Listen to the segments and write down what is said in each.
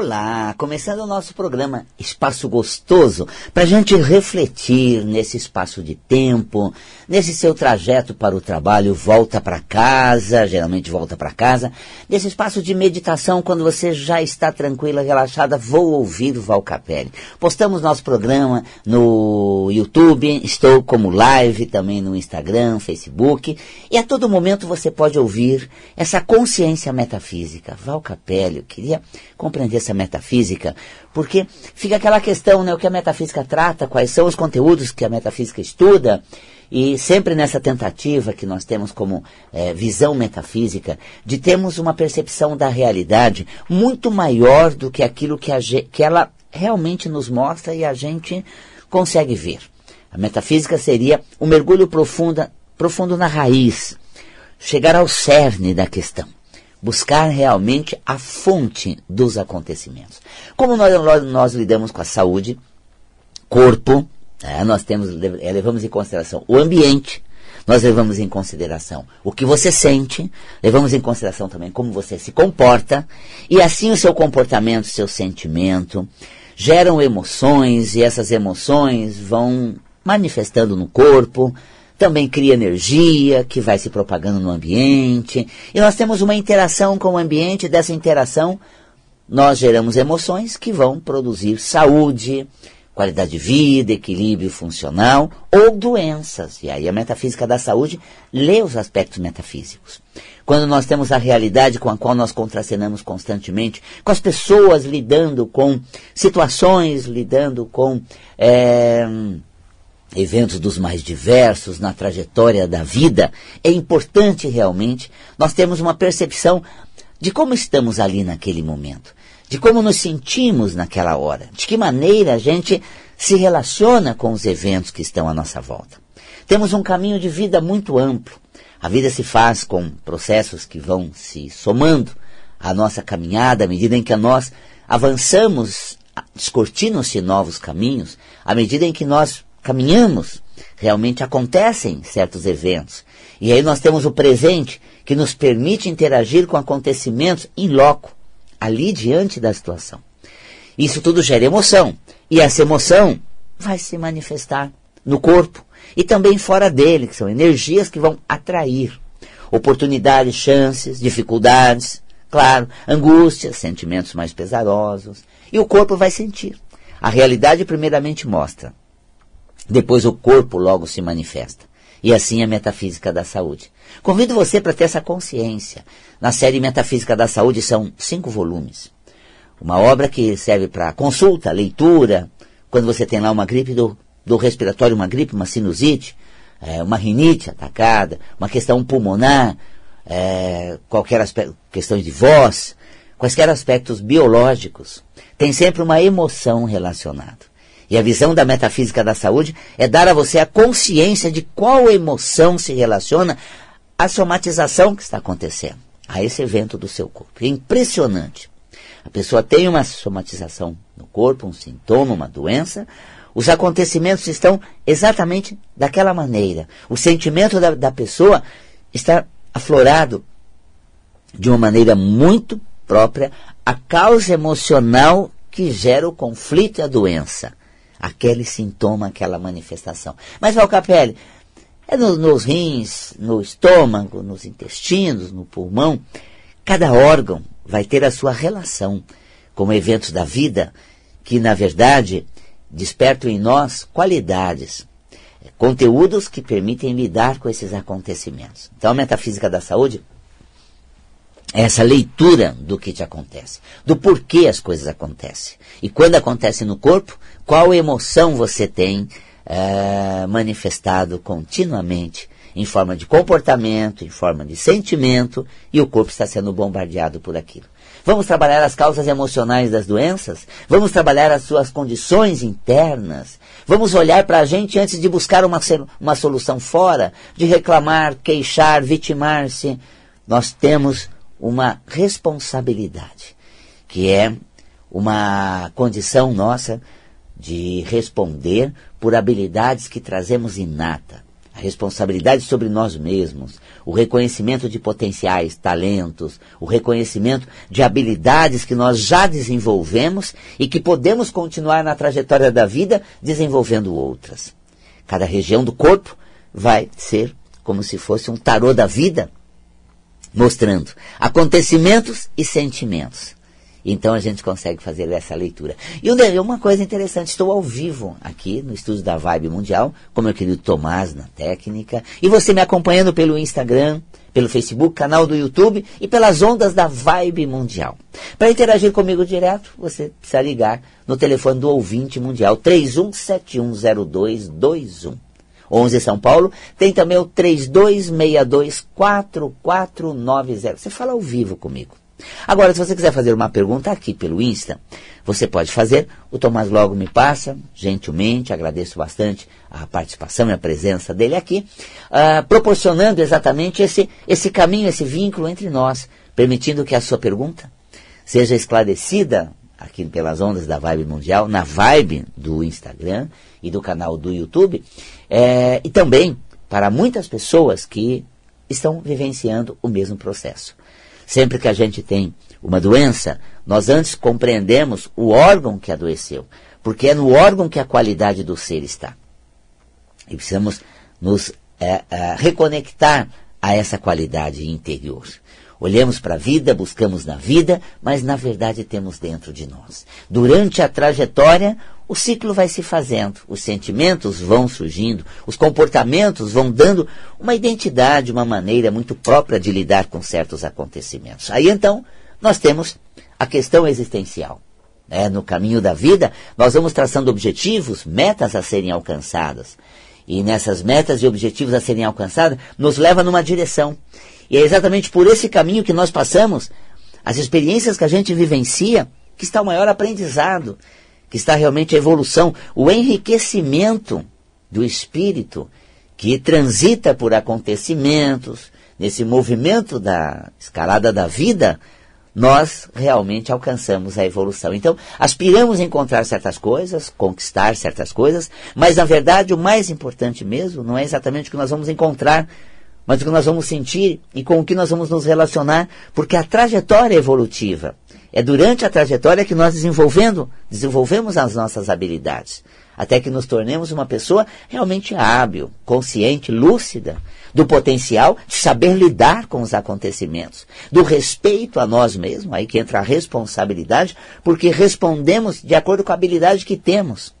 Olá, começando o nosso programa Espaço Gostoso, para a gente refletir nesse espaço de tempo, nesse seu trajeto para o trabalho, volta para casa, geralmente volta para casa, nesse espaço de meditação, quando você já está tranquila, relaxada, vou ouvir o Val Capelli. Postamos nosso programa no YouTube, estou como live também no Instagram, Facebook, e a todo momento você pode ouvir essa consciência metafísica. Val Capelli, eu queria compreender essa metafísica, porque fica aquela questão, né, o que a metafísica trata, quais são os conteúdos que a metafísica estuda, e sempre nessa tentativa que nós temos como é, visão metafísica, de termos uma percepção da realidade muito maior do que aquilo que, a, que ela realmente nos mostra e a gente consegue ver. A metafísica seria um mergulho profundo, profundo na raiz, chegar ao cerne da questão buscar realmente a fonte dos acontecimentos. Como nós, nós, lidamos com a saúde, corpo, é, nós temos, é, levamos em consideração o ambiente, nós levamos em consideração o que você sente, levamos em consideração também como você se comporta, e assim o seu comportamento, seu sentimento, geram emoções, e essas emoções vão manifestando no corpo, também cria energia que vai se propagando no ambiente. E nós temos uma interação com o ambiente, dessa interação nós geramos emoções que vão produzir saúde, qualidade de vida, equilíbrio funcional ou doenças. E aí a metafísica da saúde lê os aspectos metafísicos. Quando nós temos a realidade com a qual nós contracenamos constantemente, com as pessoas lidando com situações, lidando com é, eventos dos mais diversos na trajetória da vida, é importante realmente nós termos uma percepção de como estamos ali naquele momento, de como nos sentimos naquela hora, de que maneira a gente se relaciona com os eventos que estão à nossa volta. Temos um caminho de vida muito amplo. A vida se faz com processos que vão se somando à nossa caminhada à medida em que nós avançamos, descortinam-se novos caminhos, à medida em que nós caminhamos, realmente acontecem certos eventos. E aí nós temos o presente que nos permite interagir com acontecimentos em loco, ali diante da situação. Isso tudo gera emoção. E essa emoção vai se manifestar no corpo e também fora dele, que são energias que vão atrair oportunidades, chances, dificuldades, claro, angústias, sentimentos mais pesarosos. E o corpo vai sentir. A realidade primeiramente mostra depois o corpo logo se manifesta. E assim a metafísica da saúde. Convido você para ter essa consciência. Na série Metafísica da Saúde são cinco volumes. Uma obra que serve para consulta, leitura, quando você tem lá uma gripe do, do respiratório, uma gripe, uma sinusite, é, uma rinite atacada, uma questão pulmonar, é, qualquer aspecto, questões de voz, quaisquer aspectos biológicos, tem sempre uma emoção relacionada. E a visão da metafísica da saúde é dar a você a consciência de qual emoção se relaciona à somatização que está acontecendo, a esse evento do seu corpo. É impressionante. A pessoa tem uma somatização no corpo, um sintoma, uma doença, os acontecimentos estão exatamente daquela maneira. O sentimento da, da pessoa está aflorado de uma maneira muito própria a causa emocional que gera o conflito e a doença aquele sintoma, aquela manifestação. Mas, Valcapelli, é no, nos rins, no estômago, nos intestinos, no pulmão, cada órgão vai ter a sua relação com eventos da vida que, na verdade, despertam em nós qualidades, conteúdos que permitem lidar com esses acontecimentos. Então, a metafísica da saúde essa leitura do que te acontece, do porquê as coisas acontecem. E quando acontece no corpo, qual emoção você tem é, manifestado continuamente em forma de comportamento, em forma de sentimento, e o corpo está sendo bombardeado por aquilo. Vamos trabalhar as causas emocionais das doenças? Vamos trabalhar as suas condições internas? Vamos olhar para a gente antes de buscar uma, uma solução fora, de reclamar, queixar, vitimar-se. Nós temos uma responsabilidade, que é uma condição nossa de responder por habilidades que trazemos inata. a responsabilidade sobre nós mesmos, o reconhecimento de potenciais, talentos, o reconhecimento de habilidades que nós já desenvolvemos e que podemos continuar na trajetória da vida desenvolvendo outras. Cada região do corpo vai ser como se fosse um tarô da vida, mostrando acontecimentos e sentimentos. Então a gente consegue fazer essa leitura. E uma coisa interessante, estou ao vivo aqui no estúdio da Vibe Mundial, com meu querido Tomás na técnica, e você me acompanhando pelo Instagram, pelo Facebook, canal do YouTube e pelas ondas da Vibe Mundial. Para interagir comigo direto, você precisa ligar no telefone do ouvinte mundial 31710221. 11 São Paulo, tem também o 32624490. Você fala ao vivo comigo. Agora, se você quiser fazer uma pergunta aqui pelo Insta, você pode fazer. O Tomás logo me passa, gentilmente, agradeço bastante a participação e a presença dele aqui, uh, proporcionando exatamente esse, esse caminho, esse vínculo entre nós, permitindo que a sua pergunta seja esclarecida aqui pelas ondas da Vibe Mundial, na Vibe do Instagram e do canal do YouTube, é, e também para muitas pessoas que estão vivenciando o mesmo processo. Sempre que a gente tem uma doença, nós antes compreendemos o órgão que adoeceu, porque é no órgão que a qualidade do ser está. E precisamos nos é, é, reconectar a essa qualidade interior. Olhamos para a vida, buscamos na vida, mas na verdade temos dentro de nós. Durante a trajetória, o ciclo vai se fazendo, os sentimentos vão surgindo, os comportamentos vão dando uma identidade, uma maneira muito própria de lidar com certos acontecimentos. Aí então, nós temos a questão existencial. É, no caminho da vida, nós vamos traçando objetivos, metas a serem alcançadas. E nessas metas e objetivos a serem alcançados, nos leva numa direção. E é exatamente por esse caminho que nós passamos, as experiências que a gente vivencia, que está o maior aprendizado, que está realmente a evolução, o enriquecimento do espírito que transita por acontecimentos, nesse movimento da escalada da vida, nós realmente alcançamos a evolução. Então, aspiramos a encontrar certas coisas, conquistar certas coisas, mas na verdade o mais importante mesmo não é exatamente o que nós vamos encontrar, mas o que nós vamos sentir e com o que nós vamos nos relacionar, porque a trajetória é evolutiva. É durante a trajetória que nós desenvolvendo, desenvolvemos as nossas habilidades, até que nos tornemos uma pessoa realmente hábil, consciente, lúcida, do potencial de saber lidar com os acontecimentos, do respeito a nós mesmos, aí que entra a responsabilidade, porque respondemos de acordo com a habilidade que temos.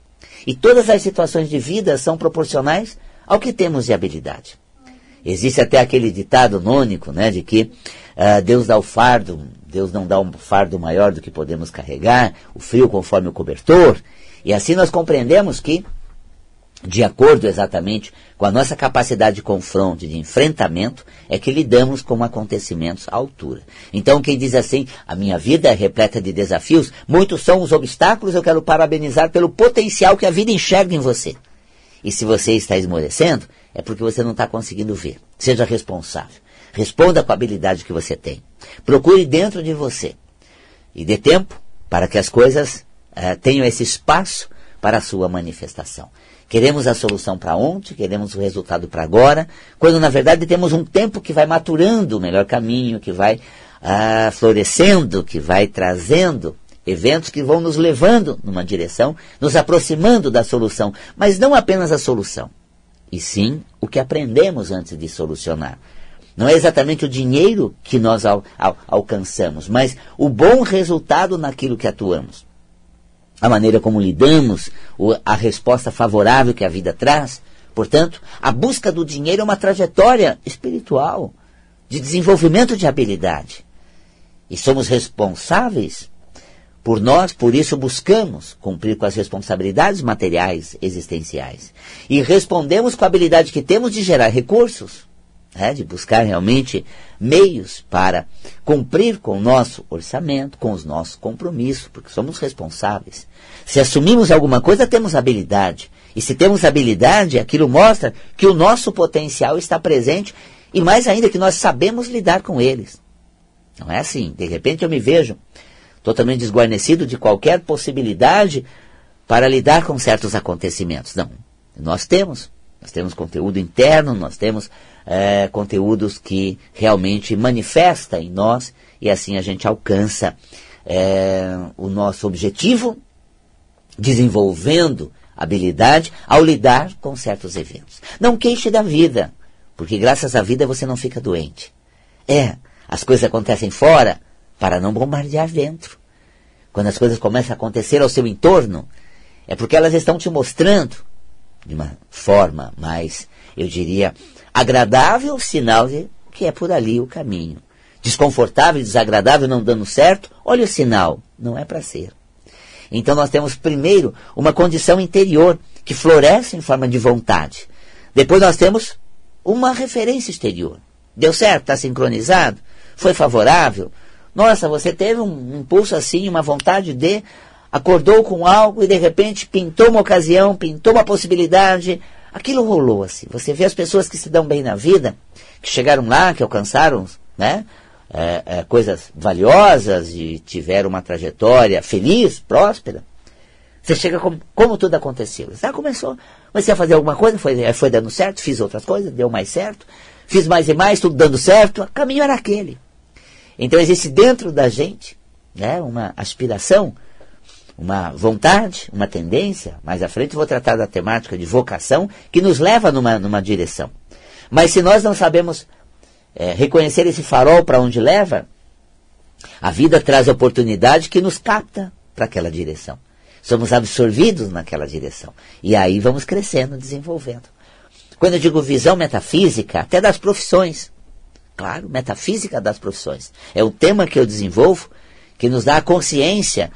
E todas as situações de vida são proporcionais ao que temos de habilidade. Existe até aquele ditado nônico, né, de que uh, Deus dá o fardo, Deus não dá um fardo maior do que podemos carregar, o frio conforme o cobertor. E assim nós compreendemos que, de acordo exatamente com a nossa capacidade de confronto, de enfrentamento, é que lidamos com acontecimentos à altura. Então, quem diz assim, a minha vida é repleta de desafios, muitos são os obstáculos, eu quero parabenizar pelo potencial que a vida enxerga em você. E se você está esmorecendo, é porque você não está conseguindo ver. Seja responsável. Responda com a habilidade que você tem. Procure dentro de você. E dê tempo para que as coisas uh, tenham esse espaço para a sua manifestação. Queremos a solução para ontem, queremos o resultado para agora, quando na verdade temos um tempo que vai maturando o melhor caminho, que vai uh, florescendo, que vai trazendo eventos que vão nos levando numa direção, nos aproximando da solução, mas não apenas a solução, e sim o que aprendemos antes de solucionar. Não é exatamente o dinheiro que nós al al alcançamos, mas o bom resultado naquilo que atuamos. A maneira como lidamos, a resposta favorável que a vida traz. Portanto, a busca do dinheiro é uma trajetória espiritual, de desenvolvimento de habilidade. E somos responsáveis por nós, por isso buscamos cumprir com as responsabilidades materiais existenciais. E respondemos com a habilidade que temos de gerar recursos né, de buscar realmente meios para cumprir com o nosso orçamento, com os nossos compromissos, porque somos responsáveis. Se assumimos alguma coisa, temos habilidade. E se temos habilidade, aquilo mostra que o nosso potencial está presente e mais ainda que nós sabemos lidar com eles. Não é assim, de repente eu me vejo totalmente desguarnecido de qualquer possibilidade para lidar com certos acontecimentos. Não. Nós temos Nós temos conteúdo interno, nós temos é, conteúdos que realmente manifesta em nós e assim a gente alcança é, o nosso objetivo, desenvolvendo habilidade ao lidar com certos eventos. Não queixe da vida, porque graças à vida você não fica doente. É, as coisas acontecem fora para não bombardear dentro. Quando as coisas começam a acontecer ao seu entorno, é porque elas estão te mostrando de uma forma mais, eu diria, agradável sinal de que é por ali o caminho. Desconfortável, desagradável, não dando certo, olha o sinal, não é para ser. Então nós temos primeiro uma condição interior que floresce em forma de vontade. Depois nós temos uma referência exterior. Deu certo? Está sincronizado? Foi favorável? Nossa, você teve um impulso assim, uma vontade de, acordou com algo e de repente pintou uma ocasião, pintou uma possibilidade. Aquilo rolou assim. Você vê as pessoas que se dão bem na vida, que chegaram lá, que alcançaram, né? É, é, coisas valiosas e tiveram uma trajetória feliz, próspera. Você chega como, como tudo aconteceu. Você ah, começou, comecei a fazer alguma coisa, foi, foi dando certo, fiz outras coisas, deu mais certo, fiz mais e mais, tudo dando certo, o caminho era aquele. Então existe dentro da gente né, uma aspiração, uma vontade, uma tendência. Mais à frente vou tratar da temática de vocação que nos leva numa, numa direção. Mas se nós não sabemos é, reconhecer esse farol para onde leva, a vida traz oportunidade que nos capta para aquela direção. Somos absorvidos naquela direção. E aí vamos crescendo, desenvolvendo. Quando eu digo visão metafísica, até das profissões. Claro, metafísica das profissões. É o tema que eu desenvolvo que nos dá a consciência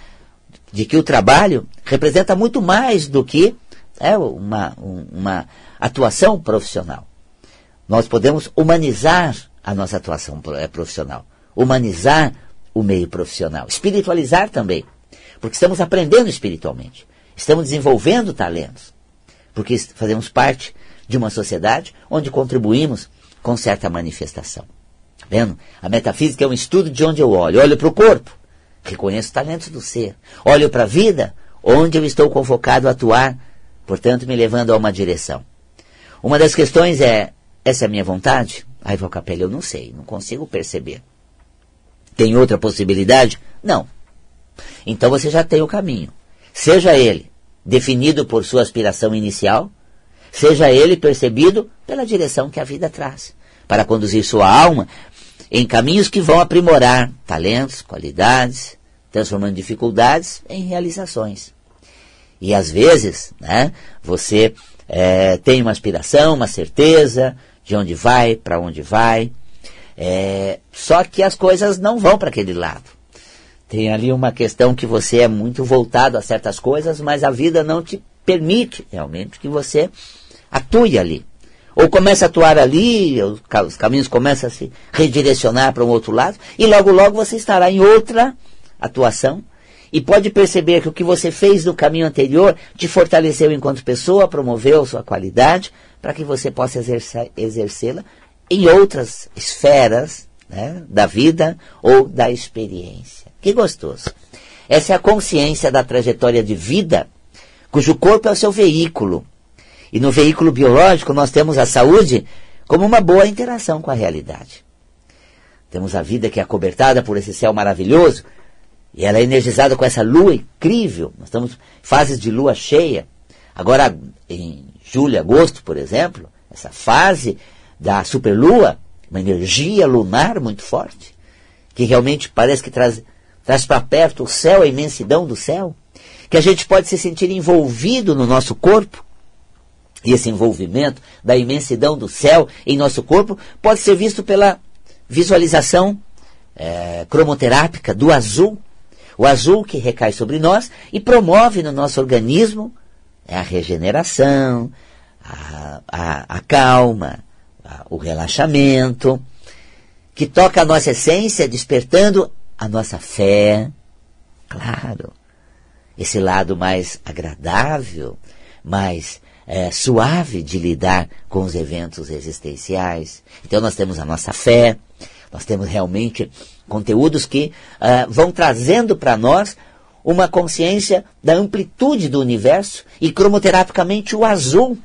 de que o trabalho representa muito mais do que é, uma, uma atuação profissional. Nós podemos humanizar a nossa atuação é, profissional, humanizar o meio profissional, espiritualizar também, porque estamos aprendendo espiritualmente, estamos desenvolvendo talentos, porque fazemos parte de uma sociedade onde contribuímos com certa manifestação. Tá vendo? A metafísica é um estudo de onde eu olho. Olho para o corpo, reconheço talentos do ser. Olho para a vida, onde eu estou convocado a atuar, portanto, me levando a uma direção. Uma das questões é: essa é a minha vontade? Ai, Vocapelli, eu não sei, não consigo perceber. Tem outra possibilidade? Não. Então você já tem o caminho. Seja ele definido por sua aspiração inicial, seja ele percebido pela direção que a vida traz, para conduzir sua alma em caminhos que vão aprimorar talentos, qualidades, transformando dificuldades em realizações. E às vezes, né, você é, tem uma aspiração, uma certeza de onde vai, para onde vai, é, só que as coisas não vão para aquele lado. Tem ali uma questão que você é muito voltado a certas coisas, mas a vida não te permite realmente que você atue ali. Ou começa a atuar ali, os caminhos começam a se redirecionar para um outro lado, e logo, logo você estará em outra atuação. E pode perceber que o que você fez no caminho anterior te fortaleceu enquanto pessoa, promoveu sua qualidade, para que você possa exercê-la em outras esferas né, da vida ou da experiência. Que gostoso. Essa é a consciência da trajetória de vida, cujo corpo é o seu veículo e no veículo biológico nós temos a saúde como uma boa interação com a realidade. Temos a vida que é acobertada por esse céu maravilhoso e ela é energizada com essa lua incrível. Nós estamos em fases de lua cheia. Agora, em julho, agosto, por exemplo, essa fase da superlua, uma energia lunar muito forte, que realmente parece que traz, traz para perto o céu, a imensidão do céu, que a gente pode se sentir envolvido no nosso corpo e esse envolvimento da imensidão do céu em nosso corpo pode ser visto pela visualização é, cromoterápica do azul. O azul que recai sobre nós e promove no nosso organismo é a regeneração, a, a, a calma, a, o relaxamento, que toca a nossa essência, despertando a nossa fé. Claro, esse lado mais agradável, mais é, suave de lidar com os eventos existenciais. Então nós temos a nossa fé, nós temos realmente conteúdos que uh, vão trazendo para nós uma consciência da amplitude do universo e cromoterapicamente o azul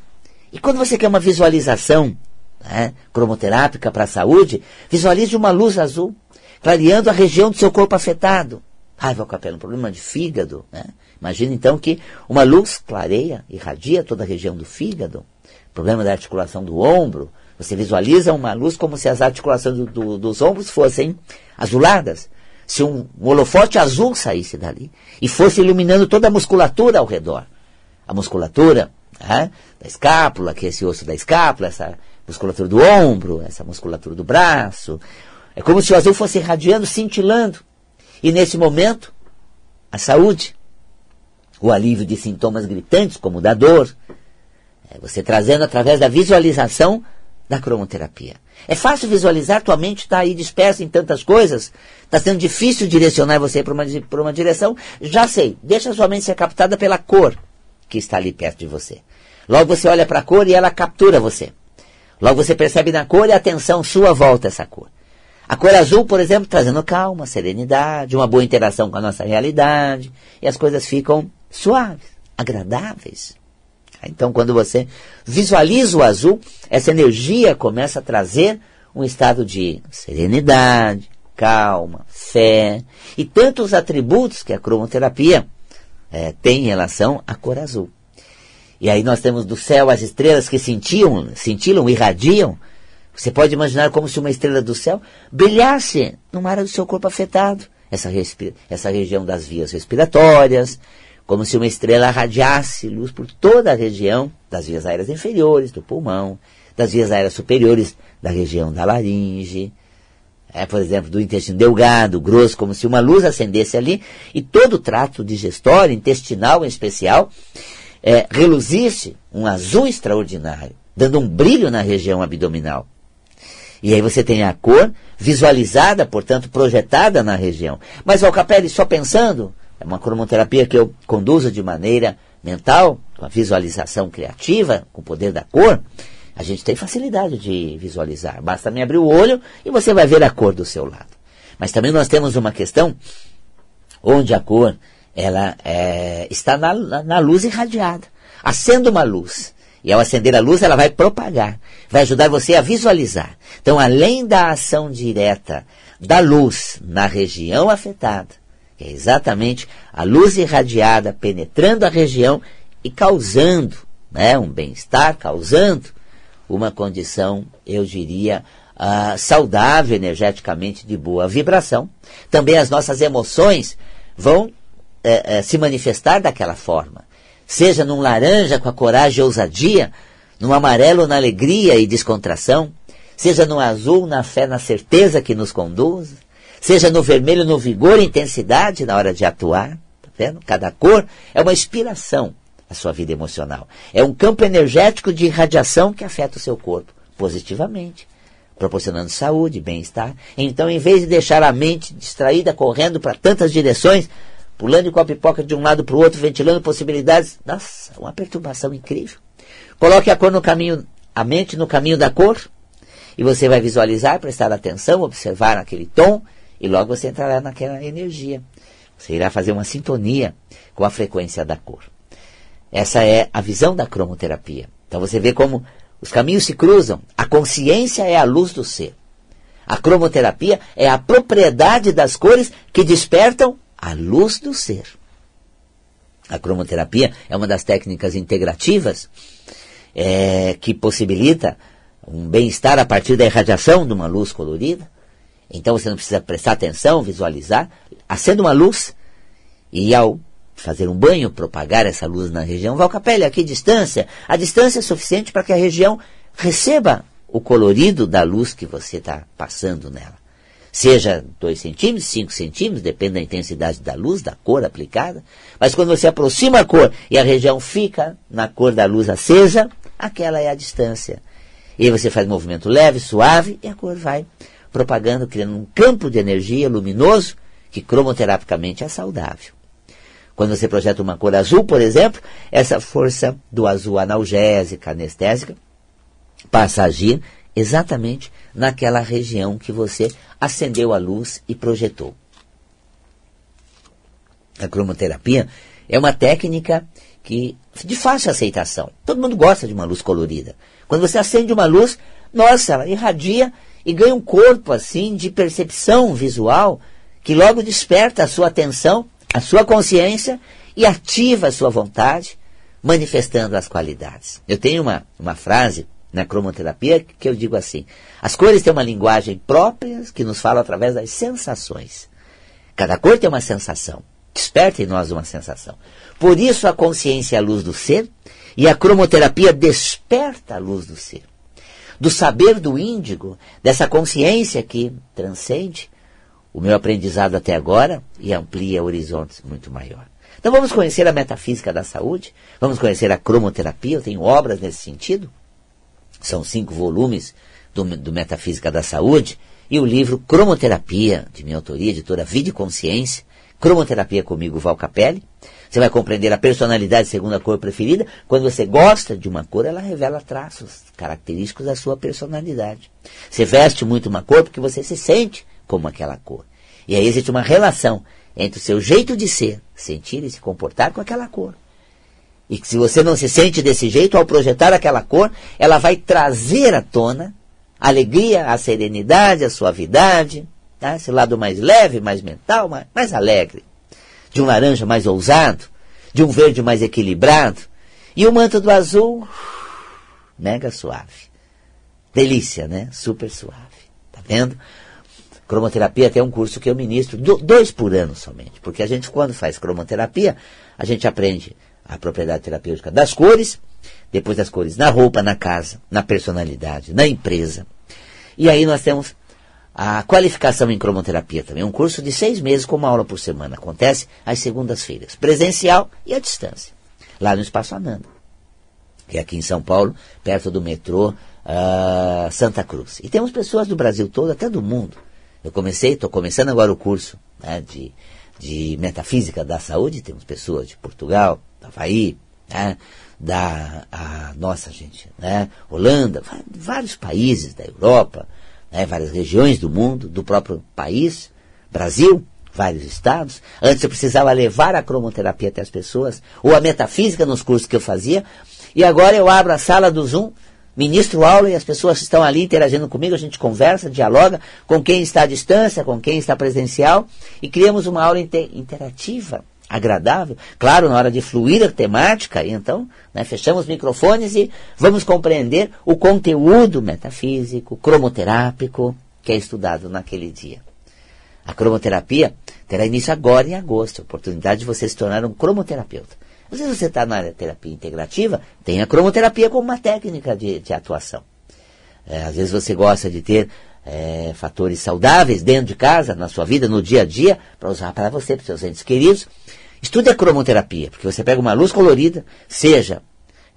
E quando você quer uma visualização né, cromoterápica para a saúde, visualize uma luz azul, clareando a região do seu corpo afetado. Ai, Valcapela, um problema de fígado. Né? Imagina então que uma luz clareia, irradia toda a região do fígado. Problema da articulação do ombro. Você visualiza uma luz como se as articulações do, do, dos ombros fossem azuladas. Se um, holofote azul saísse dali e fosse iluminando toda a musculatura ao redor. A musculatura né, da escápula, que é esse osso da escápula, essa musculatura do ombro, essa musculatura do braço. É como se o azul fosse irradiando, cintilando. E nesse momento, a saúde, o alívio de sintomas gritantes, como da dor, é você trazendo através da visualização da cromoterapia. É fácil visualizar, tua mente está aí dispersa em tantas coisas, está sendo difícil direcionar você para uma, uma direção. Já sei, deixa sua mente ser captada pela cor que está ali perto de você. Logo você olha para a cor e ela captura você. Logo você percebe na cor e a atenção sua volta essa cor. A cor azul, por exemplo, trazendo calma, serenidade, uma boa interação com a nossa realidade, e as coisas ficam suaves, agradáveis. Então, quando você visualiza o azul, essa energia começa a trazer um estado de serenidade, calma, fé e tantos atributos que a cromoterapia é, tem em relação à cor azul. E aí nós temos do céu as estrelas que cintilam, cintilam, irradiam. Você pode imaginar como se uma estrela do céu brilhasse numa área do seu corpo afetado. Essa, essa região das vias respiratórias, como se uma estrela radiasse luz por toda a região das vias aéreas inferiores, do pulmão, das vias aéreas superiores, da região da laringe, é, por exemplo, do intestino delgado, grosso, como se uma luz acendesse ali, e todo o trato digestório, intestinal em especial, é, reluzisse um azul extraordinário, dando um brilho na região abdominal. E aí você tem a cor visualizada, portanto, projetada na região. Mas, Valcapelli, só pensando, é uma cromoterapia que eu conduzo de maneira mental, com a visualização criativa, com o poder da cor, a gente tem facilidade de visualizar. Basta me abrir o olho e você vai ver a cor do seu lado. Mas também nós temos uma questão onde a cor ela é, está na, na luz irradiada. Acenda uma luz. E ao acender a luz, ela vai propagar, vai ajudar você a visualizar. Então, além da ação direta da luz na região afetada, que é exatamente a luz irradiada penetrando a região e causando né, um bem-estar, causando uma condição, eu diria, uh, saudável energeticamente, de boa vibração. Também as nossas emoções vão é, é, se manifestar daquela forma. Seja num laranja com a coragem e ousadia, num amarelo na alegria e descontração, seja no azul na fé na certeza que nos conduz, seja no vermelho no vigor intensidade na hora de atuar. Tá vendo? Cada cor é uma inspiração à sua vida emocional. É um campo energético de irradiação que afeta o seu corpo positivamente, proporcionando saúde, bem-estar. Então, em vez de deixar a mente distraída correndo para tantas direções, pulando com a pipoca de um lado para o outro, ventilando possibilidades. Nossa, uma perturbação incrível. Coloque a cor no caminho, a mente no caminho da cor, e você vai visualizar, prestar atenção, observar aquele tom, e logo você entrará naquela energia. Você irá fazer uma sintonia com a frequência da cor. Essa é a visão da cromoterapia. Então você vê como os caminhos se cruzam. A consciência é a luz do ser. A cromoterapia é a propriedade das cores que despertam a luz do ser. A cromoterapia é uma das técnicas integrativas é, que possibilita um bem-estar a partir da irradiação de uma luz colorida. Então você não precisa prestar atenção, visualizar. Acenda uma luz e ao fazer um banho, propagar essa luz na região, Valcapelli, a que distância? A distância é suficiente para que a região receba o colorido da luz que você está passando nela seja 2 centímetros, 5 centímetros, depende da intensidade da luz, da cor aplicada. Mas quando você aproxima a cor e a região fica na cor da luz acesa, aquela é a distância. E aí você faz um movimento leve, suave, e a cor vai propagando, criando um campo de energia luminoso que cromoterapicamente é saudável. Quando você projeta uma cor azul, por exemplo, essa força do azul analgésica, anestésica, passa a agir exatamente naquela região que você acendeu a luz e projetou. A cromoterapia é uma técnica que de fácil aceitação. Todo mundo gosta de uma luz colorida. Quando você acende uma luz, nossa, ela irradia e ganha um corpo assim de percepção visual que logo desperta a sua atenção, a sua consciência e ativa a sua vontade, manifestando as qualidades. Eu tenho uma, uma frase na cromoterapia que eu digo assim: as cores têm uma linguagem própria que nos fala através das sensações. Cada cor tem uma sensação, desperta em nós uma sensação. Por isso a consciência é a luz do ser e a cromoterapia desperta a luz do ser. Do saber do índigo, dessa consciência que transcende o meu aprendizado até agora e amplia horizontes muito maior. Então vamos conhecer a metafísica da saúde, vamos conhecer a cromoterapia, eu tenho obras nesse sentido. São cinco volumes do, do Metafísica da Saúde e o livro Cromoterapia, de minha autoria, editora Vida e Consciência, Cromoterapia comigo, Val Capelli. Você vai compreender a personalidade segundo a cor preferida. Quando você gosta de uma cor, ela revela traços característicos da sua personalidade. Você veste muito uma cor porque você se sente como aquela cor. E aí existe uma relação entre o seu jeito de ser, sentir e se comportar com aquela cor. E que se você não se sente desse jeito, ao projetar aquela cor, ela vai trazer à tona a alegria, a serenidade, a suavidade, tá? esse lado mais leve, mais mental, mais, mais alegre. De um laranja mais ousado, de um verde mais equilibrado. E o manto do azul, mega suave. Delícia, né? Super suave. Tá vendo? Cromoterapia tem um curso que eu ministro, dois por ano somente. Porque a gente, quando faz cromoterapia, a gente aprende a propriedade terapêutica das cores, depois das cores na roupa, na casa, na personalidade, na empresa. E aí nós temos a qualificação em cromoterapia também, um curso de seis meses com uma aula por semana. Acontece às segundas-feiras, presencial e à distância, lá no Espaço Ananda, que é aqui em São Paulo, perto do metrô uh, Santa Cruz. E temos pessoas do Brasil todo, até do mundo. Eu comecei, estou começando agora o curso né, de, de metafísica da saúde, temos pessoas de Portugal, Havaí, né, da nossa gente, né, Holanda, vários países da Europa, né, várias regiões do mundo, do próprio país, Brasil, vários estados. Antes eu precisava levar a cromoterapia até as pessoas, ou a metafísica nos cursos que eu fazia, e agora eu abro a sala do Zoom, ministro aula e as pessoas estão ali interagindo comigo, a gente conversa, dialoga com quem está à distância, com quem está presencial, e criamos uma aula inter interativa agradável, claro, na hora de fluir a temática, então né, fechamos os microfones e vamos compreender o conteúdo metafísico, cromoterápico que é estudado naquele dia. A cromoterapia terá início agora em agosto, oportunidade de você se tornar um cromoterapeuta. Às vezes você está na área de terapia integrativa, tem a cromoterapia como uma técnica de, de atuação. É, às vezes você gosta de ter é, fatores saudáveis dentro de casa, na sua vida, no dia a dia, para usar para você, para seus entes queridos. Estude a cromoterapia, porque você pega uma luz colorida, seja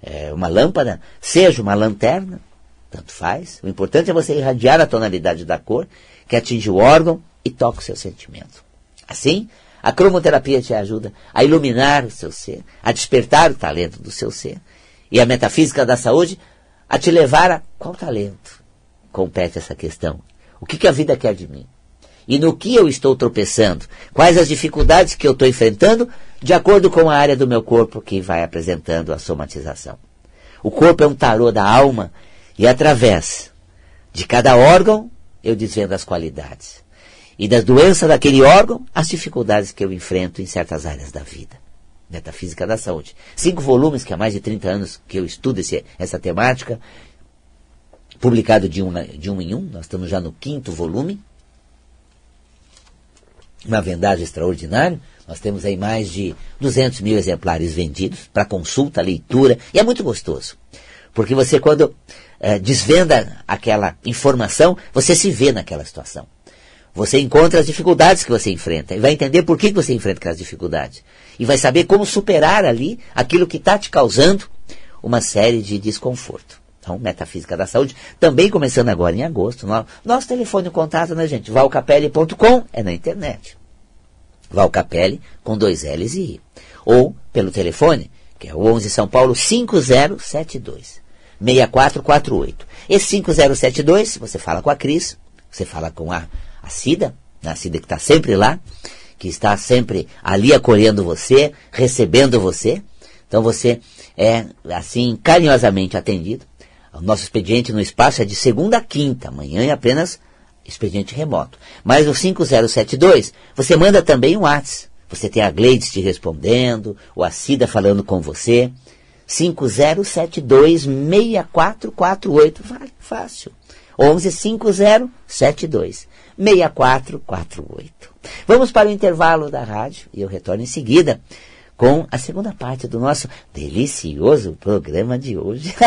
é, uma lâmpada, seja uma lanterna, tanto faz. O importante é você irradiar a tonalidade da cor, que atinge o órgão e toca o seu sentimento. Assim, a cromoterapia te ajuda a iluminar o seu ser, a despertar o talento do seu ser. E a metafísica da saúde a te levar a qual talento compete essa questão? O que, que a vida quer de mim? E no que eu estou tropeçando? Quais as dificuldades que eu estou enfrentando de acordo com a área do meu corpo que vai apresentando a somatização? O corpo é um tarô da alma e através de cada órgão eu desvendo as qualidades. E da doença daquele órgão, as dificuldades que eu enfrento em certas áreas da vida. Metafísica da Saúde. Cinco volumes, que há mais de 30 anos que eu estudo esse, essa temática, publicado de um, de um em um, nós estamos já no quinto volume. Uma vendagem extraordinária. Nós temos aí mais de 200 mil exemplares vendidos para consulta, leitura, e é muito gostoso. Porque você, quando é, desvenda aquela informação, você se vê naquela situação. Você encontra as dificuldades que você enfrenta e vai entender por que você enfrenta aquelas dificuldades. E vai saber como superar ali aquilo que está te causando uma série de desconforto. Então, Metafísica da Saúde, também começando agora em agosto. Nosso telefone de contato, né, gente? valcapelli.com é na internet. Valcapelli com dois L's e I. Ou pelo telefone, que é o 11 São Paulo 5072 6448. Esse 5072, você fala com a Cris, você fala com a, a Cida, né, a Cida que está sempre lá, que está sempre ali acolhendo você, recebendo você. Então você é assim carinhosamente atendido. O nosso expediente no espaço é de segunda a quinta, amanhã é apenas expediente remoto. Mas o 5072, você manda também um WhatsApp. Você tem a Gleides te respondendo, ou a Cida falando com você. 5072-6448. Vale, fácil. 115072 6448. Vamos para o intervalo da rádio e eu retorno em seguida com a segunda parte do nosso delicioso programa de hoje.